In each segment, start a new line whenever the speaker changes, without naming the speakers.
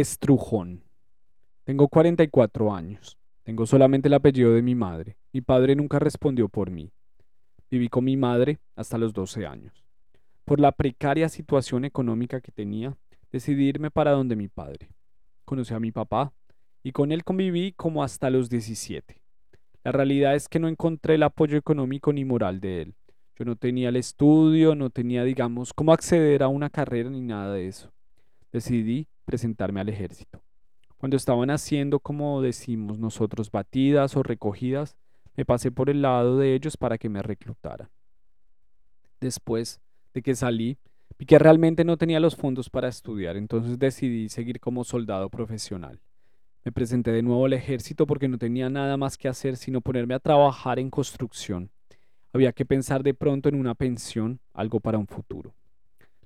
Estrujón. Tengo 44 años. Tengo solamente el apellido de mi madre. Mi padre nunca respondió por mí. Viví con mi madre hasta los 12 años. Por la precaria situación económica que tenía, decidí irme para donde mi padre. Conocí a mi papá y con él conviví como hasta los 17. La realidad es que no encontré el apoyo económico ni moral de él. Yo no tenía el estudio, no tenía, digamos, cómo acceder a una carrera ni nada de eso. Decidí presentarme al ejército. Cuando estaban haciendo, como decimos nosotros, batidas o recogidas, me pasé por el lado de ellos para que me reclutaran. Después de que salí, vi que realmente no tenía los fondos para estudiar, entonces decidí seguir como soldado profesional. Me presenté de nuevo al ejército porque no tenía nada más que hacer sino ponerme a trabajar en construcción. Había que pensar de pronto en una pensión, algo para un futuro.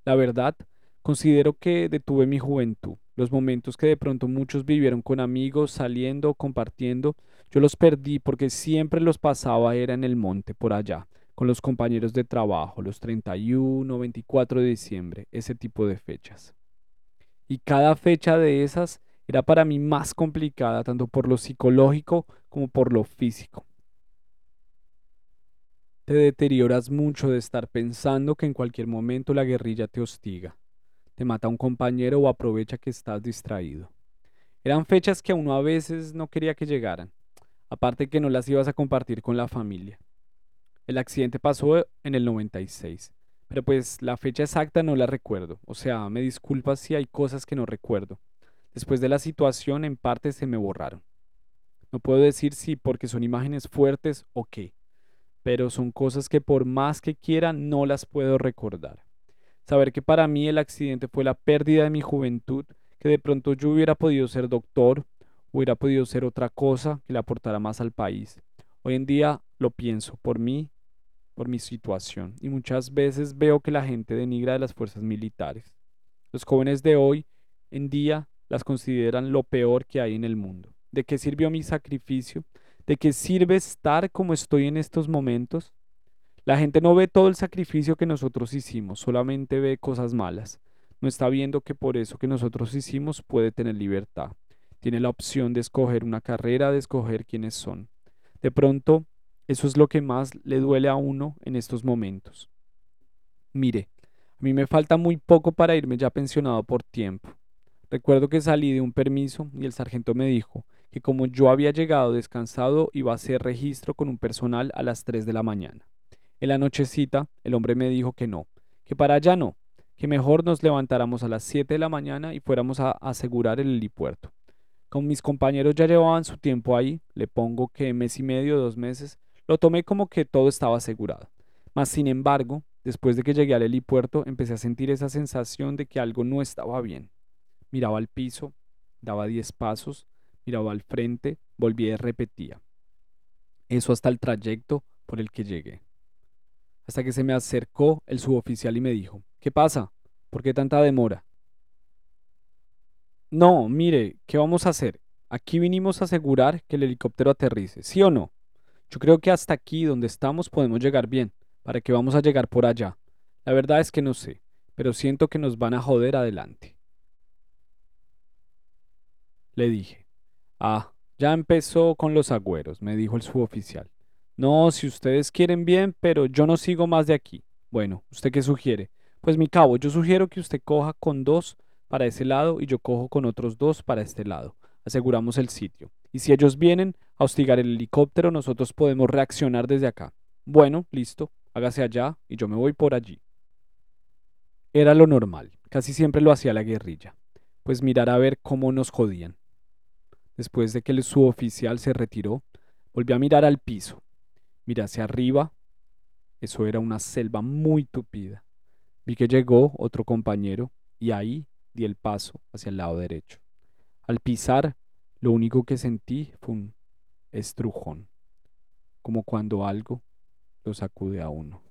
La verdad, Considero que detuve mi juventud, los momentos que de pronto muchos vivieron con amigos, saliendo, compartiendo, yo los perdí porque siempre los pasaba era en el monte, por allá, con los compañeros de trabajo, los 31, 24 de diciembre, ese tipo de fechas. Y cada fecha de esas era para mí más complicada, tanto por lo psicológico como por lo físico. Te deterioras mucho de estar pensando que en cualquier momento la guerrilla te hostiga te mata un compañero o aprovecha que estás distraído. Eran fechas que uno a veces no quería que llegaran, aparte que no las ibas a compartir con la familia. El accidente pasó en el 96, pero pues la fecha exacta no la recuerdo, o sea, me disculpas si hay cosas que no recuerdo. Después de la situación en parte se me borraron. No puedo decir si porque son imágenes fuertes o qué, pero son cosas que por más que quiera no las puedo recordar. Saber que para mí el accidente fue la pérdida de mi juventud, que de pronto yo hubiera podido ser doctor, hubiera podido ser otra cosa que le aportara más al país. Hoy en día lo pienso por mí, por mi situación, y muchas veces veo que la gente denigra de las fuerzas militares. Los jóvenes de hoy en día las consideran lo peor que hay en el mundo. ¿De qué sirvió mi sacrificio? ¿De qué sirve estar como estoy en estos momentos? La gente no ve todo el sacrificio que nosotros hicimos, solamente ve cosas malas. No está viendo que por eso que nosotros hicimos puede tener libertad. Tiene la opción de escoger una carrera, de escoger quiénes son. De pronto, eso es lo que más le duele a uno en estos momentos. Mire, a mí me falta muy poco para irme ya pensionado por tiempo. Recuerdo que salí de un permiso y el sargento me dijo que como yo había llegado descansado iba a hacer registro con un personal a las 3 de la mañana. En la nochecita, el hombre me dijo que no, que para allá no, que mejor nos levantáramos a las 7 de la mañana y fuéramos a asegurar el helipuerto. Como mis compañeros ya llevaban su tiempo ahí, le pongo que mes y medio, dos meses, lo tomé como que todo estaba asegurado. Mas, sin embargo, después de que llegué al helipuerto, empecé a sentir esa sensación de que algo no estaba bien. Miraba al piso, daba diez pasos, miraba al frente, volvía y repetía. Eso hasta el trayecto por el que llegué hasta que se me acercó el suboficial y me dijo, ¿qué pasa? ¿Por qué tanta demora? No, mire, ¿qué vamos a hacer? Aquí vinimos a asegurar que el helicóptero aterrice, ¿sí o no? Yo creo que hasta aquí donde estamos podemos llegar bien. ¿Para qué vamos a llegar por allá? La verdad es que no sé, pero siento que nos van a joder adelante. Le dije. Ah, ya empezó con los agüeros, me dijo el suboficial. No, si ustedes quieren bien, pero yo no sigo más de aquí. Bueno, ¿usted qué sugiere? Pues mi cabo, yo sugiero que usted coja con dos para ese lado y yo cojo con otros dos para este lado. Aseguramos el sitio. Y si ellos vienen a hostigar el helicóptero, nosotros podemos reaccionar desde acá. Bueno, listo, hágase allá y yo me voy por allí. Era lo normal, casi siempre lo hacía la guerrilla, pues mirar a ver cómo nos jodían. Después de que el suboficial se retiró, volví a mirar al piso Miré hacia arriba. Eso era una selva muy tupida. Vi que llegó otro compañero y ahí di el paso hacia el lado derecho. Al pisar, lo único que sentí fue un estrujón, como cuando algo lo sacude a uno.